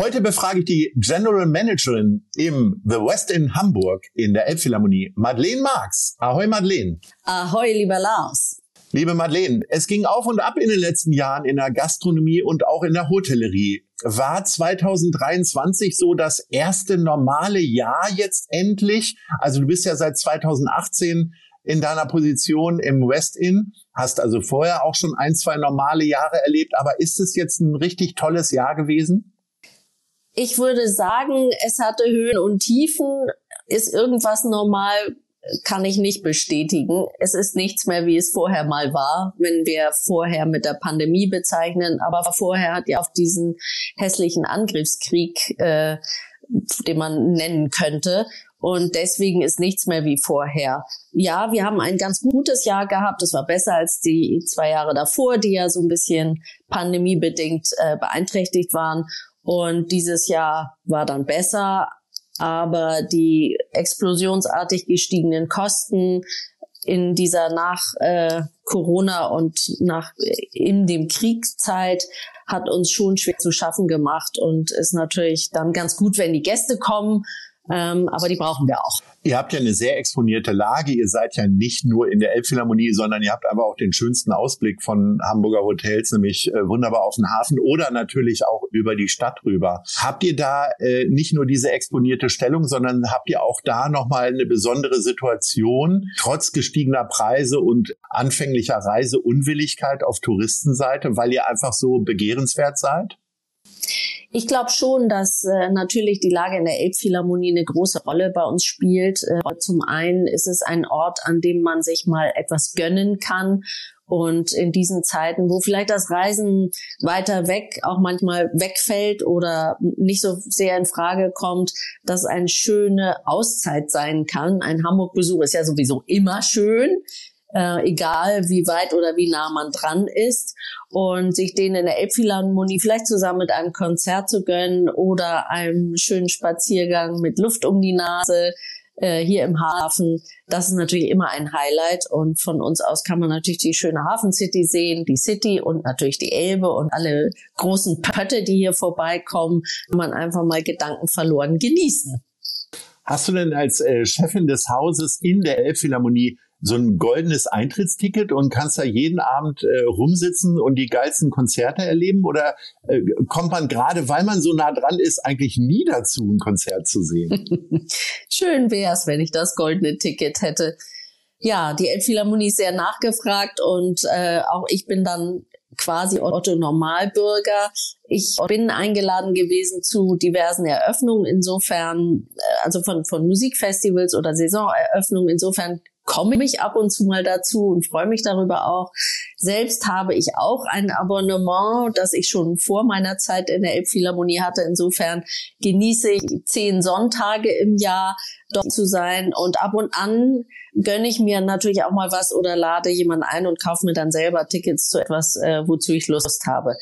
Heute befrage ich die General Managerin im The West in Hamburg in der Elbphilharmonie, Madeleine Marx. Ahoi, Madeleine. Ahoi, lieber Lars. Liebe Madeleine, es ging auf und ab in den letzten Jahren in der Gastronomie und auch in der Hotellerie. War 2023 so das erste normale Jahr jetzt endlich? Also du bist ja seit 2018 in deiner Position im West Inn, hast also vorher auch schon ein, zwei normale Jahre erlebt, aber ist es jetzt ein richtig tolles Jahr gewesen? Ich würde sagen, es hatte Höhen und Tiefen. Ist irgendwas normal? Kann ich nicht bestätigen. Es ist nichts mehr, wie es vorher mal war, wenn wir vorher mit der Pandemie bezeichnen. Aber vorher hat ja auf diesen hässlichen Angriffskrieg, äh, den man nennen könnte, und deswegen ist nichts mehr wie vorher. Ja, wir haben ein ganz gutes Jahr gehabt. Es war besser als die zwei Jahre davor, die ja so ein bisschen pandemiebedingt äh, beeinträchtigt waren. Und dieses Jahr war dann besser, aber die explosionsartig gestiegenen Kosten in dieser nach äh, Corona und nach in dem Kriegszeit hat uns schon schwer zu schaffen gemacht und ist natürlich dann ganz gut, wenn die Gäste kommen, ähm, aber die brauchen wir auch. Ihr habt ja eine sehr exponierte Lage. Ihr seid ja nicht nur in der Elbphilharmonie, sondern ihr habt aber auch den schönsten Ausblick von Hamburger Hotels, nämlich äh, wunderbar auf den Hafen oder natürlich auch über die Stadt rüber. Habt ihr da äh, nicht nur diese exponierte Stellung, sondern habt ihr auch da nochmal eine besondere Situation, trotz gestiegener Preise und anfänglicher Reiseunwilligkeit auf Touristenseite, weil ihr einfach so begehrenswert seid? Ich glaube schon, dass äh, natürlich die Lage in der Elbphilharmonie eine große Rolle bei uns spielt. Äh, zum einen ist es ein Ort, an dem man sich mal etwas gönnen kann. Und in diesen Zeiten, wo vielleicht das Reisen weiter weg auch manchmal wegfällt oder nicht so sehr in Frage kommt, dass eine schöne Auszeit sein kann. Ein Hamburg-Besuch ist ja sowieso immer schön äh, egal wie weit oder wie nah man dran ist und sich den in der Elbphilharmonie vielleicht zusammen mit einem Konzert zu gönnen oder einem schönen Spaziergang mit Luft um die Nase äh, hier im Hafen. Das ist natürlich immer ein Highlight und von uns aus kann man natürlich die schöne Hafen City sehen, die City und natürlich die Elbe und alle großen Pötte, die hier vorbeikommen, man einfach mal Gedanken verloren genießen. Hast du denn als äh, Chefin des Hauses in der Elbphilharmonie so ein goldenes Eintrittsticket und kannst da jeden Abend äh, rumsitzen und die geilsten Konzerte erleben? Oder äh, kommt man gerade, weil man so nah dran ist, eigentlich nie dazu, ein Konzert zu sehen? Schön wär's, wenn ich das goldene Ticket hätte. Ja, die Elbphilharmonie ist sehr nachgefragt und äh, auch ich bin dann quasi Otto Normalbürger. Ich bin eingeladen gewesen zu diversen Eröffnungen insofern, äh, also von, von Musikfestivals oder Saisoneröffnungen. Insofern komme ich ab und zu mal dazu und freue mich darüber auch. Selbst habe ich auch ein Abonnement, das ich schon vor meiner Zeit in der Elbphilharmonie hatte. Insofern genieße ich zehn Sonntage im Jahr dort zu sein und ab und an gönne ich mir natürlich auch mal was oder lade jemanden ein und kaufe mir dann selber Tickets zu etwas, äh, wozu ich Lust habe.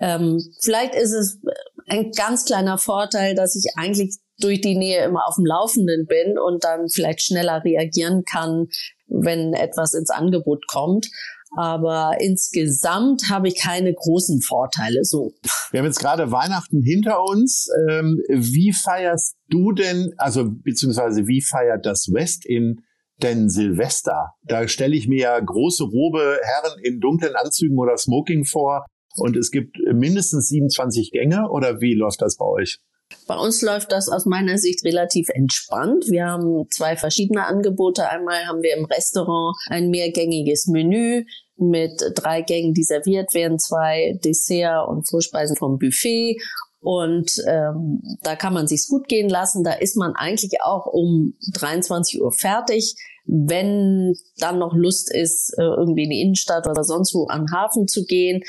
Ähm, vielleicht ist es ein ganz kleiner Vorteil, dass ich eigentlich durch die Nähe immer auf dem Laufenden bin und dann vielleicht schneller reagieren kann, wenn etwas ins Angebot kommt. Aber insgesamt habe ich keine großen Vorteile so. Wir haben jetzt gerade Weihnachten hinter uns. Ähm, wie feierst du denn, also beziehungsweise wie feiert das West in denn Silvester? Da stelle ich mir ja große Robe Herren in dunklen Anzügen oder Smoking vor und es gibt mindestens 27 Gänge oder wie läuft das bei euch? Bei uns läuft das aus meiner Sicht relativ entspannt. Wir haben zwei verschiedene Angebote. Einmal haben wir im Restaurant ein mehrgängiges Menü mit drei Gängen, die serviert werden, zwei Dessert und Vorspeisen vom Buffet. Und ähm, da kann man sich's gut gehen lassen. Da ist man eigentlich auch um 23 Uhr fertig. Wenn dann noch Lust ist, äh, irgendwie in die Innenstadt oder sonst wo an den Hafen zu gehen,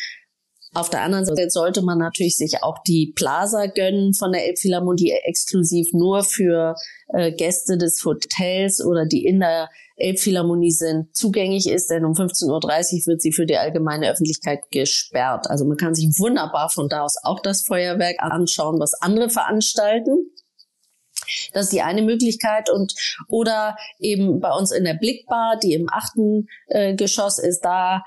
auf der anderen Seite sollte man natürlich sich auch die Plaza gönnen von der Elbphilharmonie, exklusiv nur für äh, Gäste des Hotels oder die in der Elbphilharmonie sind, zugänglich ist, denn um 15.30 Uhr wird sie für die allgemeine Öffentlichkeit gesperrt. Also man kann sich wunderbar von da aus auch das Feuerwerk anschauen, was andere veranstalten. Das ist die eine Möglichkeit und oder eben bei uns in der Blickbar, die im achten äh, Geschoss ist, da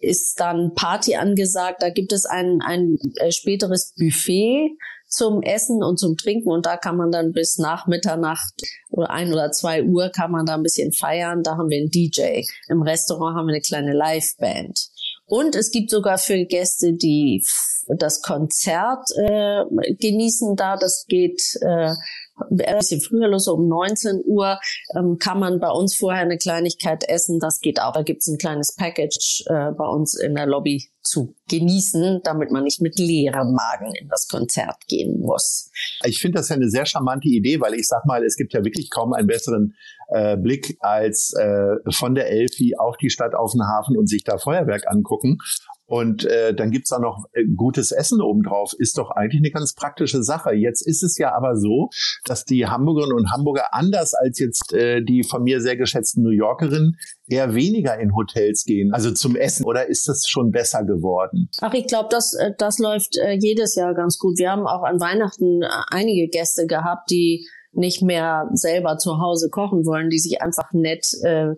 ist dann Party angesagt. Da gibt es ein, ein äh, späteres Buffet zum Essen und zum Trinken und da kann man dann bis nach Mitternacht oder ein oder zwei Uhr kann man da ein bisschen feiern. Da haben wir einen DJ. Im Restaurant haben wir eine kleine Liveband. Und es gibt sogar für Gäste, die das Konzert äh, genießen da. Das geht äh, ein bisschen früher los, so um 19 Uhr ähm, kann man bei uns vorher eine Kleinigkeit essen. Das geht auch. Da gibt es ein kleines Package äh, bei uns in der Lobby zu genießen, damit man nicht mit leerem Magen in das Konzert gehen muss. Ich finde das ja eine sehr charmante Idee, weil ich sag mal, es gibt ja wirklich kaum einen besseren äh, Blick als äh, von der Elfi auf die Stadt, auf den Hafen und sich da Feuerwerk angucken. Und äh, dann gibt's auch noch äh, gutes Essen obendrauf. Ist doch eigentlich eine ganz praktische Sache. Jetzt ist es ja aber so, dass die Hamburgerinnen und Hamburger anders als jetzt äh, die von mir sehr geschätzten New Yorkerinnen eher weniger in Hotels gehen, also zum Essen. Oder ist das schon besser geworden? Ach, ich glaube, das, äh, das läuft äh, jedes Jahr ganz gut. Wir haben auch an Weihnachten äh, einige Gäste gehabt, die nicht mehr selber zu Hause kochen wollen, die sich einfach nett, äh,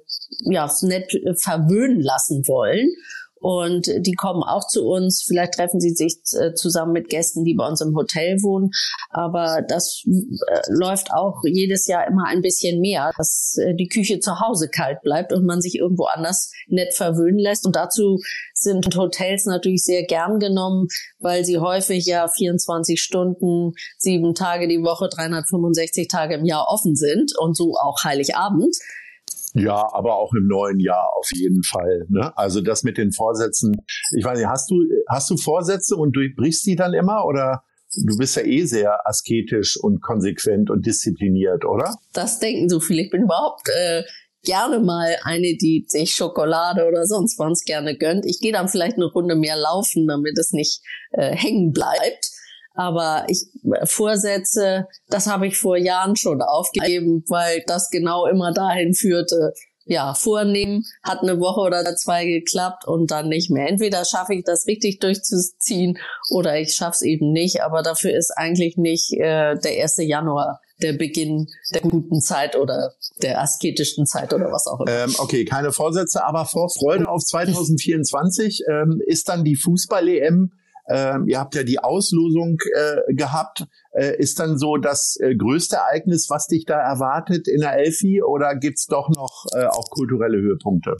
ja, nett verwöhnen lassen wollen und die kommen auch zu uns. Vielleicht treffen sie sich äh, zusammen mit Gästen, die bei uns im Hotel wohnen. Aber das äh, läuft auch jedes Jahr immer ein bisschen mehr, dass äh, die Küche zu Hause kalt bleibt und man sich irgendwo anders nett verwöhnen lässt. Und dazu sind Hotels natürlich sehr gern genommen, weil sie häufig ja 24 Stunden, sieben Tage die Woche, 365 Tage im Jahr offen sind und so auch Heiligabend. Ja, aber auch im neuen Jahr auf jeden Fall. Ne? Also das mit den Vorsätzen. Ich weiß nicht, hast du, hast du Vorsätze und du brichst die dann immer oder? Du bist ja eh sehr asketisch und konsequent und diszipliniert, oder? Das denken so viele. Ich bin überhaupt äh, gerne mal eine, die sich Schokolade oder sonst was gerne gönnt. Ich gehe dann vielleicht eine Runde mehr laufen, damit es nicht äh, hängen bleibt. Aber ich Vorsätze, das habe ich vor Jahren schon aufgegeben, weil das genau immer dahin führte. Ja, vornehmen, hat eine Woche oder zwei geklappt und dann nicht mehr. Entweder schaffe ich das richtig durchzuziehen oder ich schaffe es eben nicht. Aber dafür ist eigentlich nicht äh, der 1. Januar der Beginn der guten Zeit oder der asketischen Zeit oder was auch immer. Ähm, okay, keine Vorsätze, aber vor Freude auf 2024 ähm, ist dann die Fußball-EM ähm, ihr habt ja die Auslosung äh, gehabt. Äh, ist dann so das äh, größte Ereignis, was dich da erwartet in der Elfi oder gibt's doch noch äh, auch kulturelle Höhepunkte?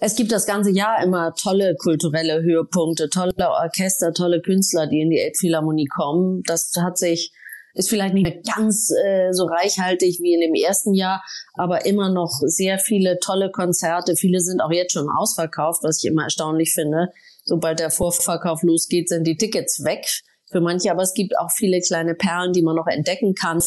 Es gibt das ganze Jahr immer tolle kulturelle Höhepunkte, tolle Orchester, tolle Künstler, die in die Elbphilharmonie kommen. Das hat sich ist vielleicht nicht mehr ganz äh, so reichhaltig wie in dem ersten Jahr, aber immer noch sehr viele tolle Konzerte. Viele sind auch jetzt schon ausverkauft, was ich immer erstaunlich finde sobald der Vorverkauf losgeht, sind die Tickets weg für manche. Aber es gibt auch viele kleine Perlen, die man noch entdecken kann.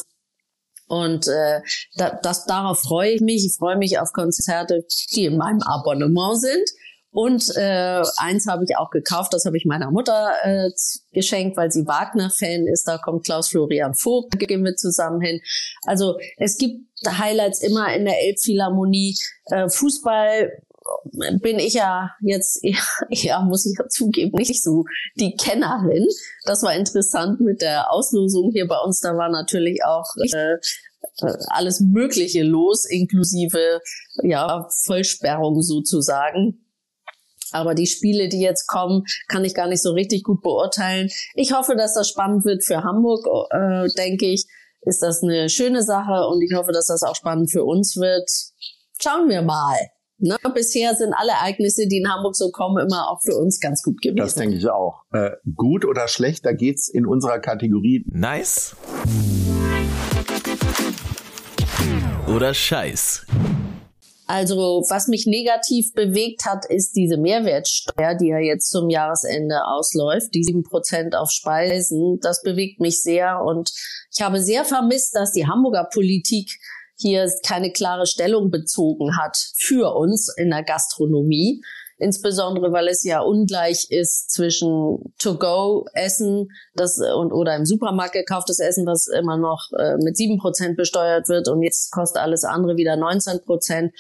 Und äh, da, das, darauf freue ich mich. Ich freue mich auf Konzerte, die in meinem Abonnement sind. Und äh, eins habe ich auch gekauft, das habe ich meiner Mutter äh, geschenkt, weil sie Wagner-Fan ist. Da kommt Klaus Florian Vogt, gehen wir zusammen hin. Also es gibt Highlights immer in der Elbphilharmonie. Äh, Fußball bin ich ja jetzt eher, muss ich ja zugeben, nicht so die Kennerin. Das war interessant mit der Auslosung hier bei uns. Da war natürlich auch äh, alles Mögliche los, inklusive ja Vollsperrung sozusagen. Aber die Spiele, die jetzt kommen, kann ich gar nicht so richtig gut beurteilen. Ich hoffe, dass das spannend wird für Hamburg, äh, denke ich. Ist das eine schöne Sache und ich hoffe, dass das auch spannend für uns wird. Schauen wir mal. Ne? Bisher sind alle Ereignisse, die in Hamburg so kommen, immer auch für uns ganz gut gewesen. Das denke ich auch. Äh, gut oder schlecht, da geht's in unserer Kategorie Nice oder Scheiß. Also was mich negativ bewegt hat, ist diese Mehrwertsteuer, die ja jetzt zum Jahresende ausläuft, die sieben Prozent auf Speisen. Das bewegt mich sehr und ich habe sehr vermisst, dass die Hamburger Politik hier keine klare Stellung bezogen hat für uns in der Gastronomie insbesondere weil es ja ungleich ist zwischen To-Go-Essen das und oder im Supermarkt gekauftes Essen, was immer noch äh, mit sieben Prozent besteuert wird und jetzt kostet alles andere wieder 19 Prozent.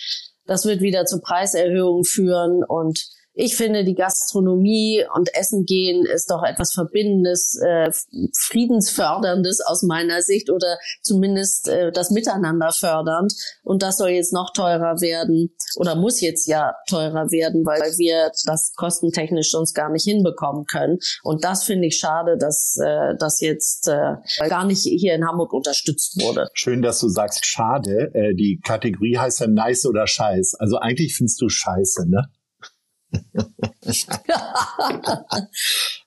Das wird wieder zu Preiserhöhungen führen und ich finde, die Gastronomie und Essen gehen ist doch etwas Verbindendes, äh, Friedensförderndes aus meiner Sicht oder zumindest äh, das Miteinander fördernd. Und das soll jetzt noch teurer werden oder muss jetzt ja teurer werden, weil wir das kostentechnisch sonst gar nicht hinbekommen können. Und das finde ich schade, dass äh, das jetzt äh, gar nicht hier in Hamburg unterstützt wurde. Schön, dass du sagst, schade. Äh, die Kategorie heißt ja nice oder scheiß. Also eigentlich findest du scheiße, ne?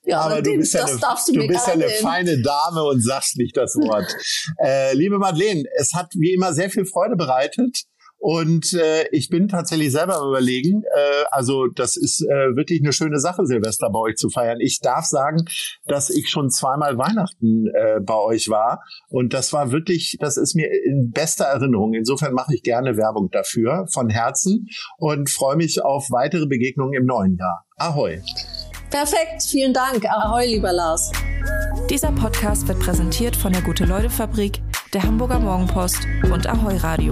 Ja, aber du bist, ja eine, du, bist ja eine feine Dame und sagst nicht das Wort. äh, liebe Madeleine, es hat wie immer sehr viel Freude bereitet. Und äh, ich bin tatsächlich selber überlegen, äh, also das ist äh, wirklich eine schöne Sache, Silvester bei euch zu feiern. Ich darf sagen, dass ich schon zweimal Weihnachten äh, bei euch war und das war wirklich, das ist mir in bester Erinnerung. Insofern mache ich gerne Werbung dafür von Herzen und freue mich auf weitere Begegnungen im neuen Jahr. Ahoi! Perfekt, vielen Dank. Ahoi, lieber Lars. Dieser Podcast wird präsentiert von der Gute-Leute-Fabrik, der Hamburger Morgenpost und Ahoi Radio.